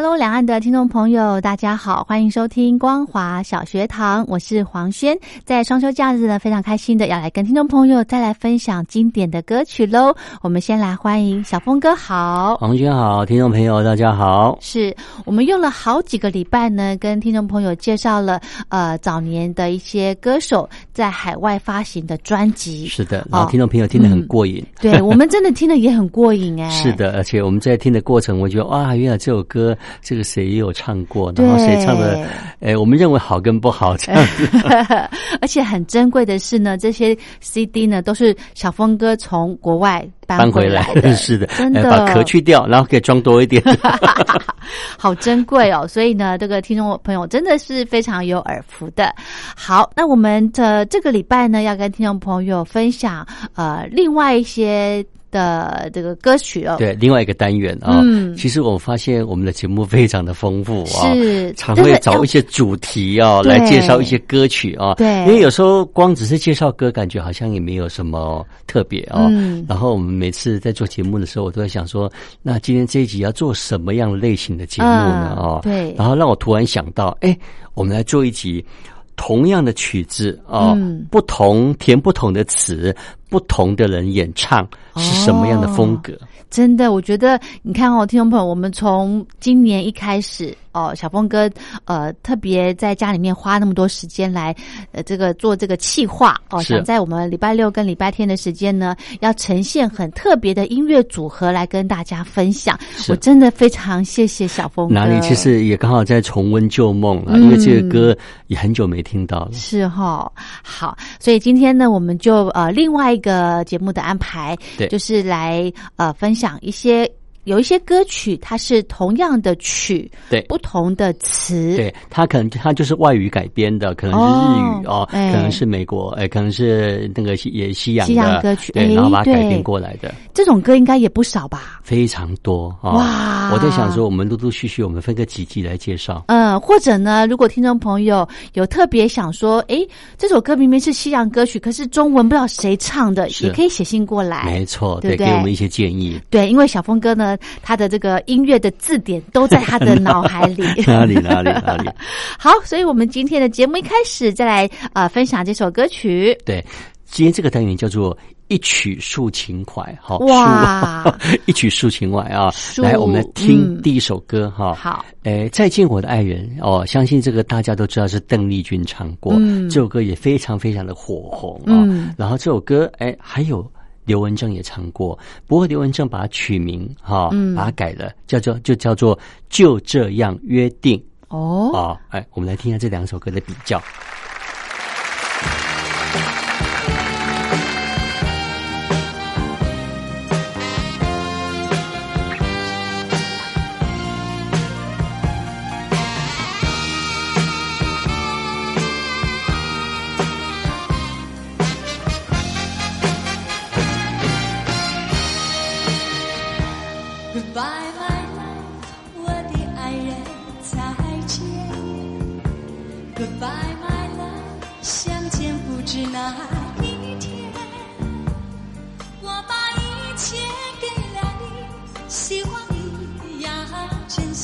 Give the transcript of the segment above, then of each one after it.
Hello，两岸的听众朋友，大家好，欢迎收听光华小学堂，我是黄轩。在双休假日呢，非常开心的要来跟听众朋友再来分享经典的歌曲喽。我们先来欢迎小峰哥好，黄轩好，听众朋友大家好。是我们用了好几个礼拜呢，跟听众朋友介绍了呃早年的一些歌手在海外发行的专辑。是的，然后听众朋友听得很过瘾。对我们真的 听得也很过瘾哎。是的，而且我们在听的过程，我觉得哇，原来这首歌。这个谁也有唱过，然后谁唱的？哎，我们认为好跟不好这样子。而且很珍贵的是呢，这些 CD 呢都是小峰哥从国外搬回来的，是的，真的把壳去掉，然后可以装多一点，好珍贵哦。所以呢，这个听众朋友真的是非常有耳福的。好，那我们的这个礼拜呢，要跟听众朋友分享呃另外一些。的这个歌曲哦，对，另外一个单元啊，嗯，其实我发现我们的节目非常的丰富啊，是常会找一些主题啊来介绍一些歌曲啊，对，因为有时候光只是介绍歌，感觉好像也没有什么特别啊。嗯，然后我们每次在做节目的时候，我都在想说，那今天这一集要做什么样类型的节目呢？哦，对，然后让我突然想到，哎，我们来做一集同样的曲子啊，不同填不同的词。不同的人演唱是什么样的风格？真的，我觉得你看哦，听众朋友，我们从今年一开始哦，小峰哥呃特别在家里面花那么多时间来呃这个做这个企划哦，想在我们礼拜六跟礼拜天的时间呢，要呈现很特别的音乐组合来跟大家分享。我真的非常谢谢小峰哥。哪里？其实也刚好在重温旧梦啊，因为这个歌也很久没听到了。是哈，好，所以今天呢，我们就呃另外。一个节目的安排，对，就是来呃分享一些。有一些歌曲，它是同样的曲，对，不同的词，对，它可能它就是外语改编的，可能是日语哦，可能是美国，哎，可能是那个西也西洋西洋歌曲，对，然后把它改编过来的。这种歌应该也不少吧？非常多哇！我在想说，我们陆陆续续，我们分个几集来介绍。嗯，或者呢，如果听众朋友有特别想说，哎，这首歌明明是西洋歌曲，可是中文不知道谁唱的，也可以写信过来。没错，对，给我们一些建议。对，因为小峰哥呢。他的这个音乐的字典都在他的脑海里，哪里哪里哪里？好，所以我们今天的节目一开始再来呃分享这首歌曲。对，今天这个单元叫做一曲抒情怀，好哇，一曲抒情怀啊！来，我们来听第一首歌哈。好，诶，再见我的爱人哦，相信这个大家都知道是邓丽君唱过，这首歌也非常非常的火红啊。然后这首歌，哎，还有。刘文正也唱过，不过刘文正把它取名哈，把它改了，叫做就叫做就这样约定哦。啊，哎，我们来听一下这两首歌的比较。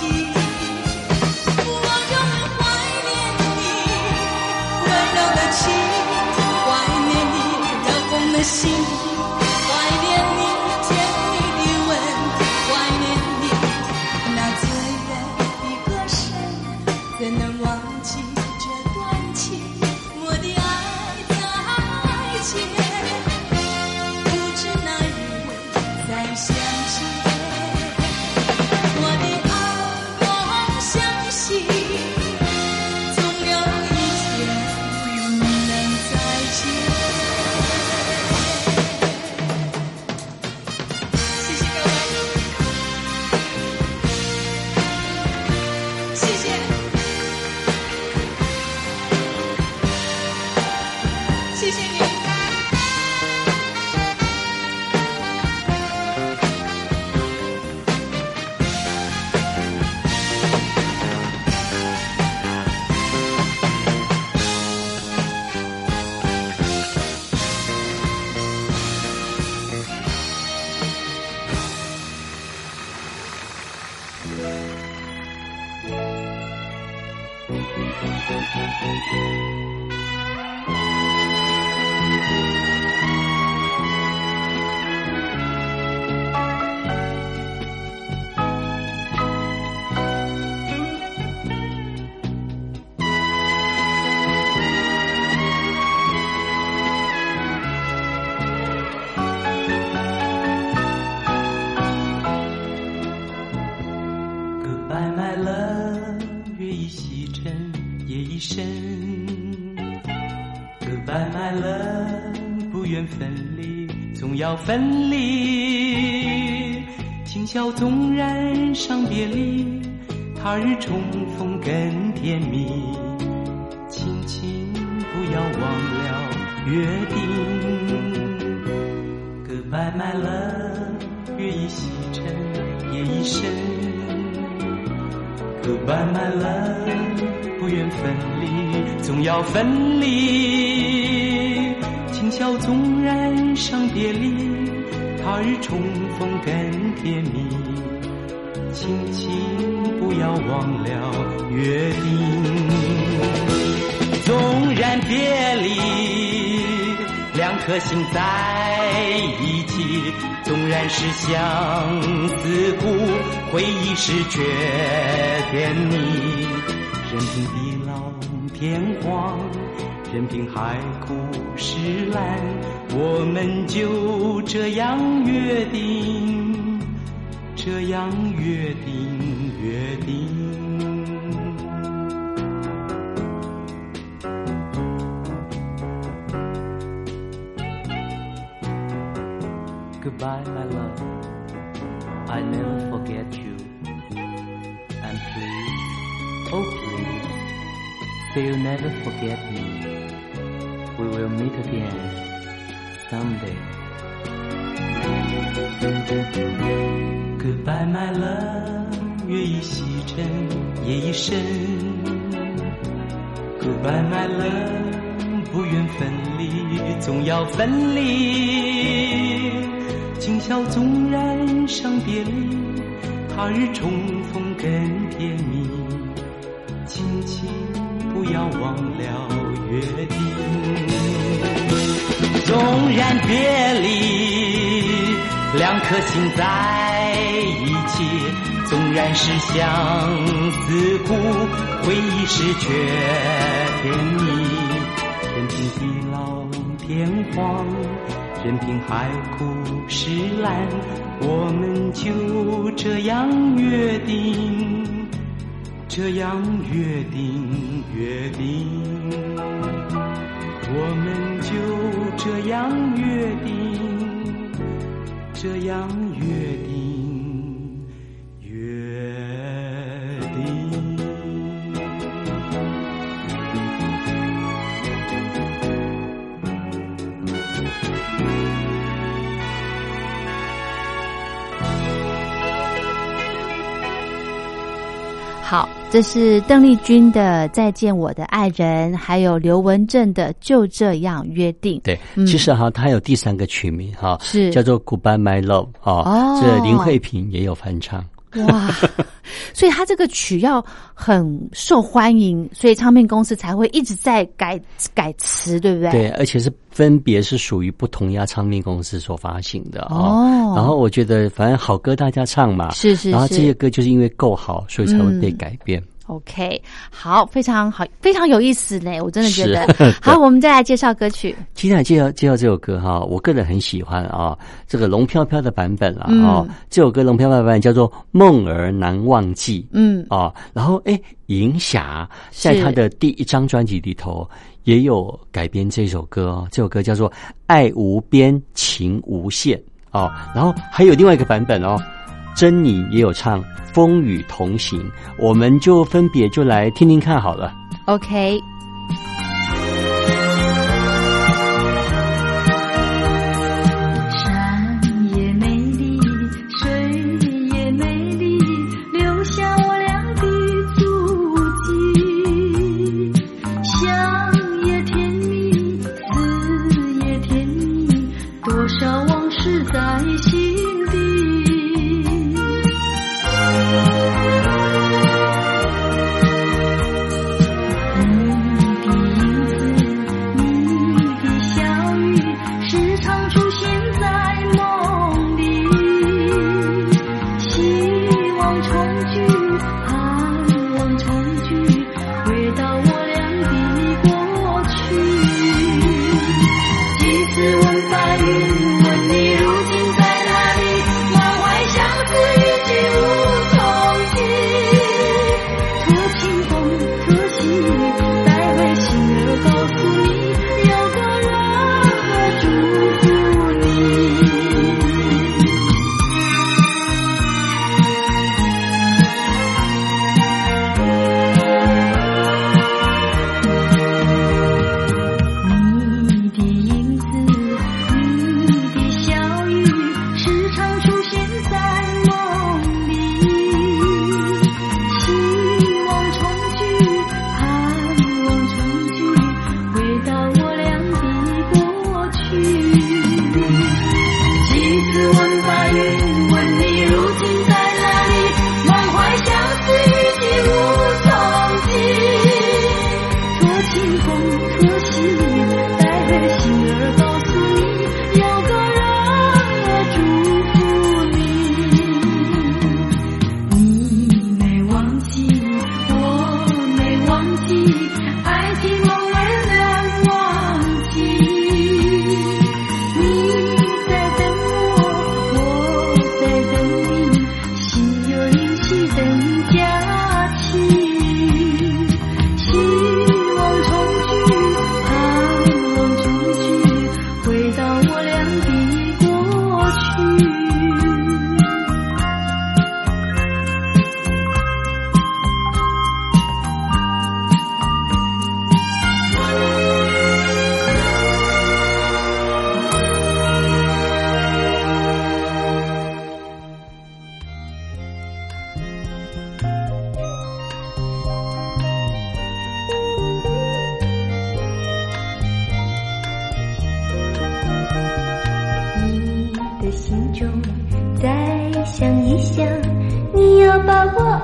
忘分离，今宵纵然伤别离，他日重逢更甜蜜。亲亲，不要忘了约定。Goodbye my love，月已西沉，夜已深。Goodbye my love，不愿分离，总要分离。今宵纵然伤别离，他日重逢更甜蜜。亲亲，不要忘了约定。纵然别离，两颗心在一起。纵然是相思苦，回忆是却甜蜜。任凭地老天荒。任凭海枯石烂，我们就这样约定，这样约定，约定。Goodbye, my love. I never forget you. And please, oh please, say you'll never forget me. Will meet again someday. Goodbye, my love，月已西沉，夜已深。Goodbye, my love，不愿分离，总要分离。今宵纵然伤别离，他日重逢更甜蜜。亲亲，不要忘了约定。两颗心在一起，纵然是相思苦，回忆是却甜蜜。任凭地老天荒，任凭海枯石烂，我们就这样约定，这样约定，约定。我们就这样约定，这样约定，约定。好，这是邓丽君的《再见我的爱人》，还有刘文正的《就这样约定》。对，嗯其实哈，它有第三个曲名哈，是叫做《Goodbye My Love》啊，哦这林慧萍也有翻唱。哇，所以他这个曲要很受欢迎，所以唱片公司才会一直在改改词，对不对？对，而且是分别是属于不同家唱片公司所发行的啊。哦然后我觉得，反正好歌大家唱嘛，是是是然后这些歌就是因为够好，所以才会被改编。OK，好，非常好，非常有意思呢，我真的觉得。好，我们再来介绍歌曲。接下来介绍介绍这首歌哈，我个人很喜欢啊，这个龙飘飘的版本啊，这首歌龙飘飘的版本叫做《梦儿难忘记》。嗯，啊，然后哎，银霞在是他的第一张专辑里头也有改编这首歌哦，这首歌叫做《爱无边情无限》哦，然后还有另外一个版本哦，珍妮也有唱《风雨同行》，我们就分别就来听听看好了。OK，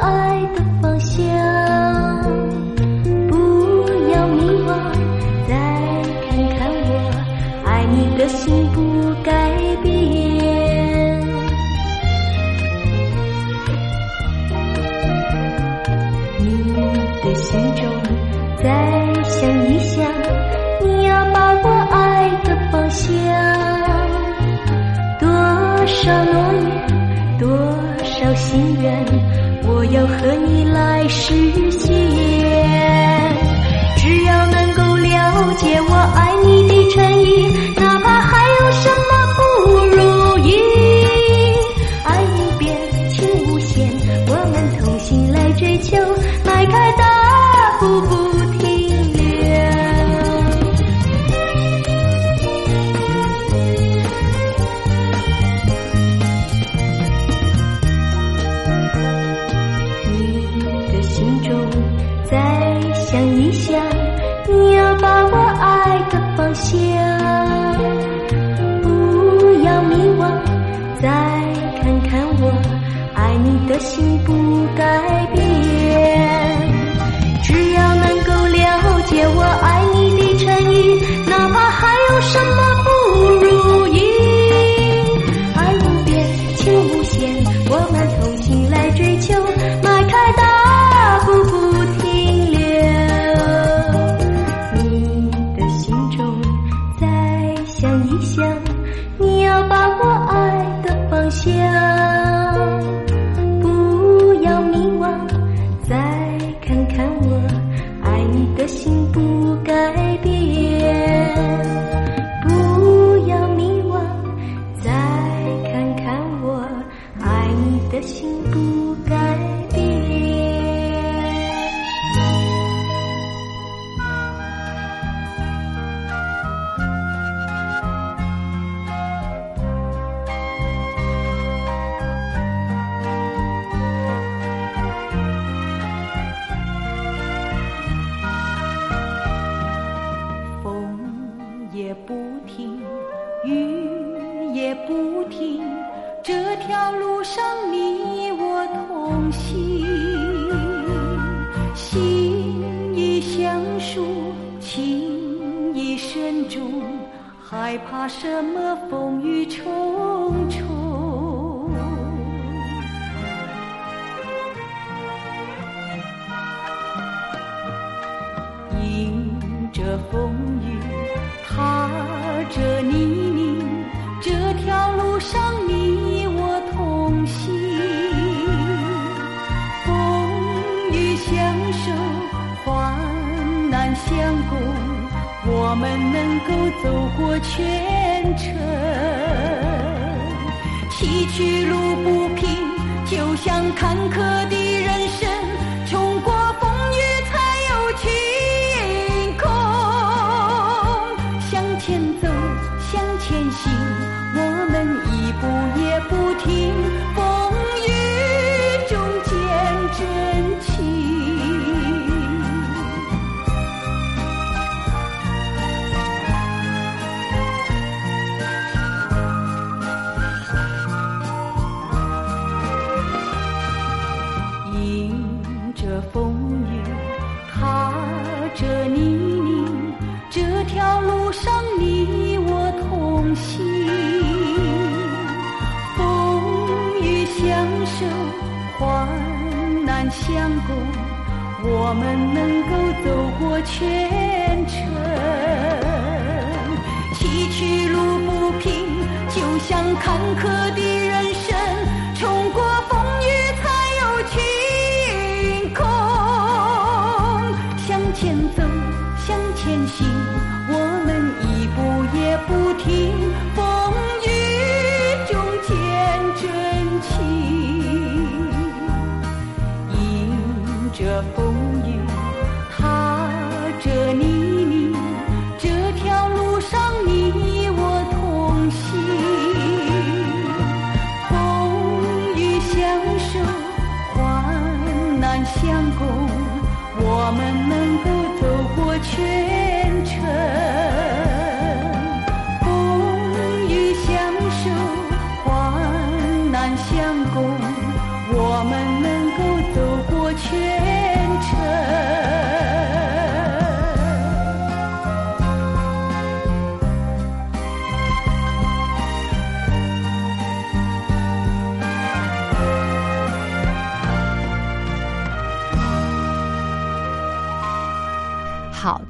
爱的是。够走过全程。崎岖路不平，就像坎坷的。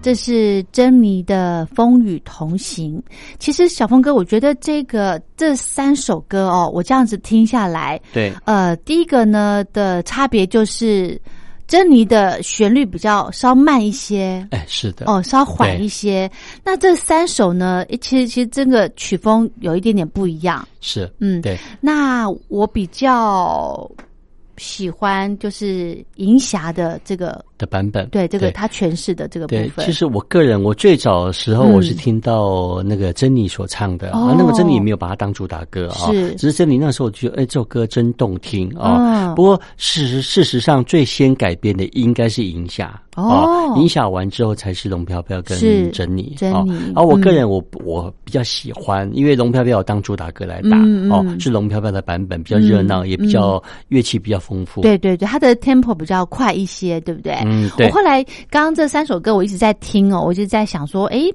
这是珍妮的《风雨同行》。其实小峰哥，我觉得这个这三首歌哦，我这样子听下来，对，呃，第一个呢的差别就是珍妮的旋律比较稍慢一些，哎，是的，哦，稍缓一些。那这三首呢，诶其实其实这个曲风有一点点不一样。是，嗯，对，那我比较喜欢就是银霞的这个的版本，对这个他诠释的这个部，分。其实我个人，我最早的时候嗯我是听到那个珍妮所唱的、哦啊，那么珍妮也没有把它当主打歌啊，是只是珍妮那时候觉得，哎，这首歌真动听啊。嗯不过事实事实上，最先改编的应该是银霞哦啊，银霞完之后才是龙飘飘跟珍妮珍妮啊。而我个嗯人我我比较喜欢，因为龙飘飘有当主打歌来打哦，是龙飘飘的版本比较热闹，嗯也比较乐器比较丰富。对对对，它的 tempo 比较快一些，对不对？嗯对。我后来刚刚这三首歌我一直在听哦，我就在想说，诶，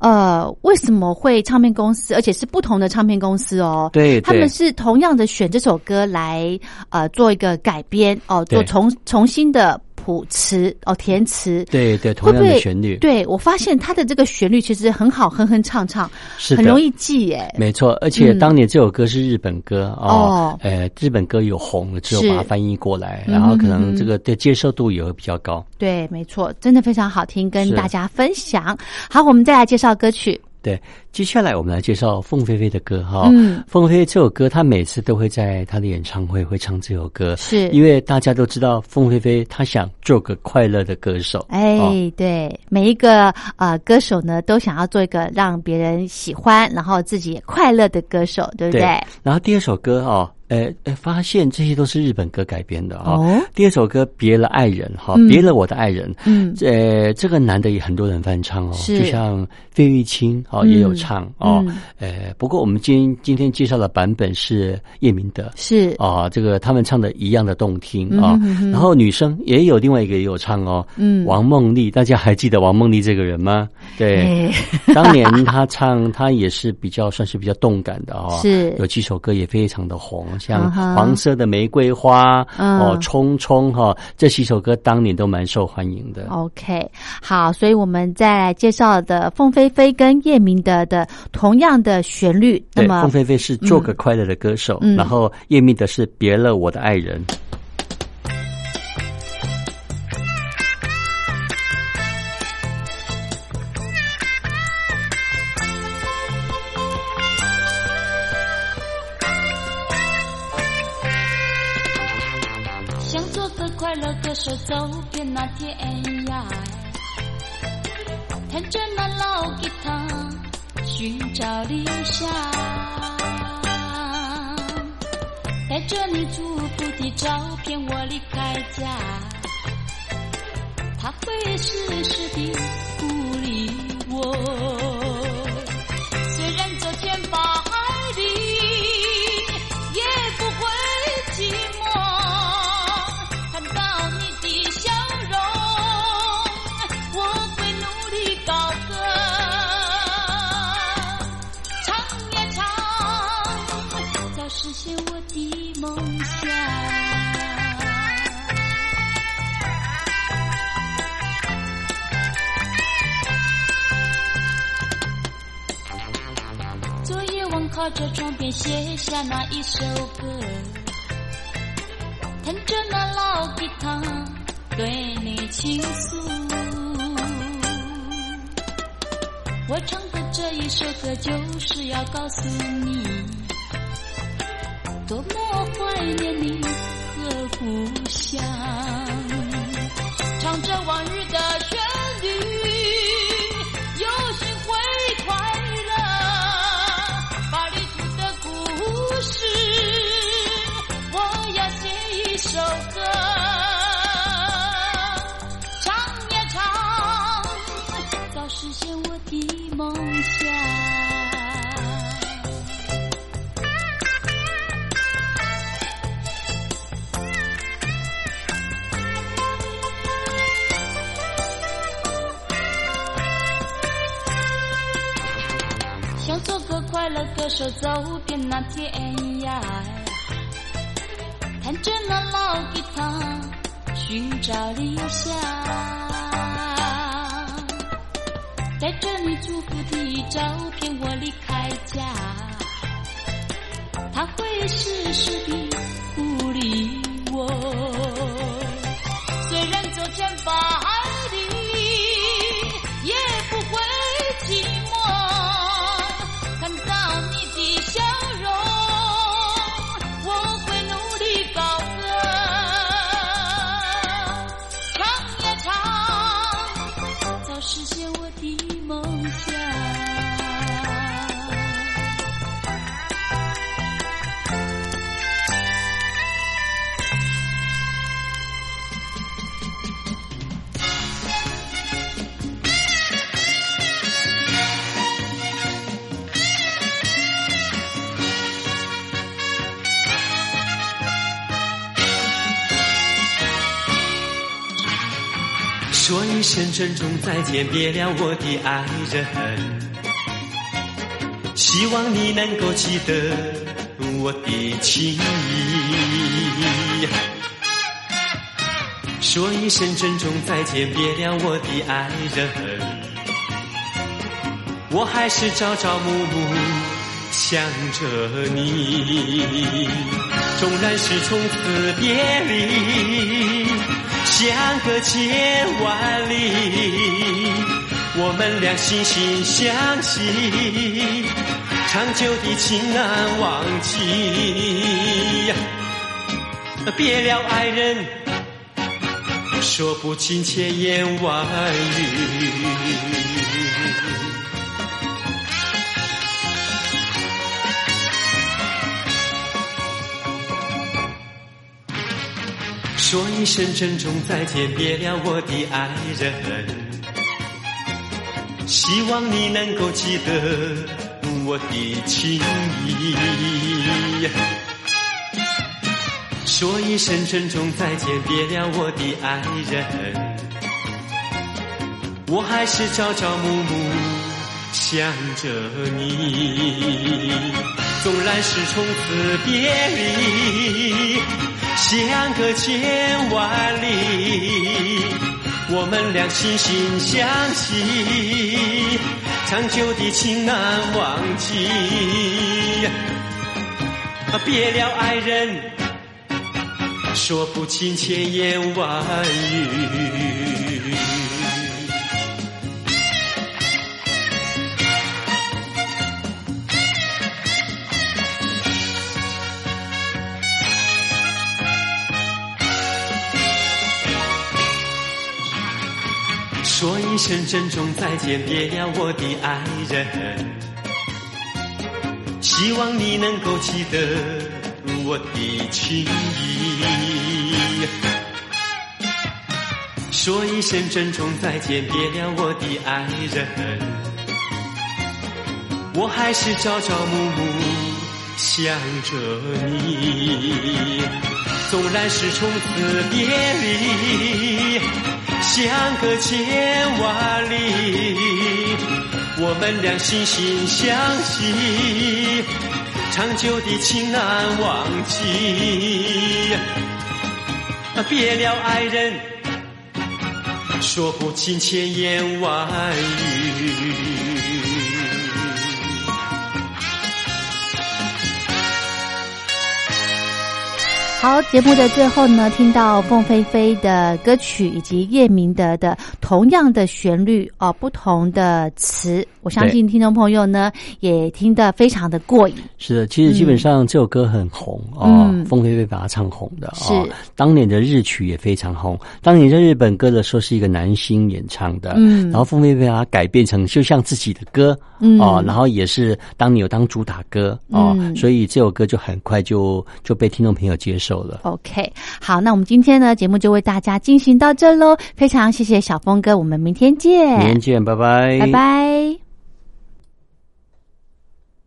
呃，为什么会唱片公司，而且是不同的唱片公司哦？对对。他们是同样的选这首歌来呃做一个改编哦，做重重新的谱词哦填词。对对，同样的旋律，对我发现它的这个旋律其实很好，哼哼唱唱，是很容易记耶。没错，而且嗯当年这首歌是日本歌哦哦，呃，日本歌有红了之后把它翻译过来，嗯然后可嗯能这个的接受度也会比较高。对，没错，真的非常好听，跟大家分享。好，我们再来介绍歌曲。对，接下来我们来介绍凤飞飞的歌哈。嗯凤飞飞这首歌，她每次都会在她的演唱会会唱这首歌，是因为大家都知道凤飞飞她想做个快乐的歌手。哎，哦对，每一个呃歌手呢，都想要做一个让别人喜欢，然后自己也快乐的歌手，对不对？然后第二首歌哦，呃呃，发现这些都是日本歌改编的啊、哦第二首歌《别了爱人》哈，嗯别了我的爱人》。嗯呃，这个男的也很多人翻唱哦，就像费玉清哦、嗯也有唱哦嗯。呃，不过我们今今天介绍的版本是叶明德。是啊、这个他们唱的一样的动听啊、然后女生也有另外一个也有唱哦，嗯王梦丽，大家还记得王梦丽这个人吗？对，哎当年她唱，她也是比较算是比较动感的哦，是有几首歌也非常的红，像黄色的玫瑰花》嗯哦，《匆匆》哈，这几首歌当年都蛮受欢迎的。OK，好，所以我们再来介绍的凤飞飞跟叶明德的同样的旋律，那对，么凤飞飞是做个快乐的歌手，嗯然后叶明德是别了我的爱人。想手，走遍那天涯，弹着那老吉他，寻找理想。带着你祝福的照片，我离开家，他会时时地鼓励我。靠着窗边写下那一首歌，弹着那老吉他对你倾诉。我唱的这一首歌就是要告诉你，多么怀念你和故乡。唱着往日的快乐歌手，走遍那天涯，弹着那老吉他，寻找理想。带着你祝福的照片，我离开家，他会时时的鼓励我。说一声珍重再见，别了我的爱人。希望你能够记得我的情谊。说一声珍重再见，别了我的爱人。我还是朝朝暮暮想着你，纵然是从此别离。相隔千万里，我们俩心心相惜，长久的情难忘记。别了，爱人，说不尽千言万语。说一声珍重再见，别了我的爱人。希望你能够记得我的情谊。说一声珍重再见，别了我的爱人。我还是朝朝暮暮想着你，纵然是从此别离。相隔千万里，我们俩心心相惜，长久的情难忘记。别了，爱人，说不清千言万语。说一声珍重再见，别了我的爱人。希望你能够记得我的情谊。说一声珍重再见，别了我的爱人。我还是朝朝暮暮想着你，纵然是从此别离。相隔千万里，我们俩心心相惜，长久的情难忘记。别了，爱人，说不清千言万语。好，节目的最后呢，听到凤飞飞的歌曲以及叶明德的同样的旋律哦，不同的词，我相信听众朋友呢也听得非常的过瘾。是的，其实基本上这首歌很红哦，凤飞飞把它唱红的是。当年的日曲也非常红，当年在日本歌的时候是一个男星演唱的，嗯，然后凤飞飞把它改变成就像自己的歌，嗯。哦，然后也是当年有当主打歌哦，所以这首歌就很快就就被听众朋友接受。了 OK，好，那我们今天呢节目就为大家进行到这喽，非常谢谢小峰哥，我们明天见，明天见，拜拜，拜拜。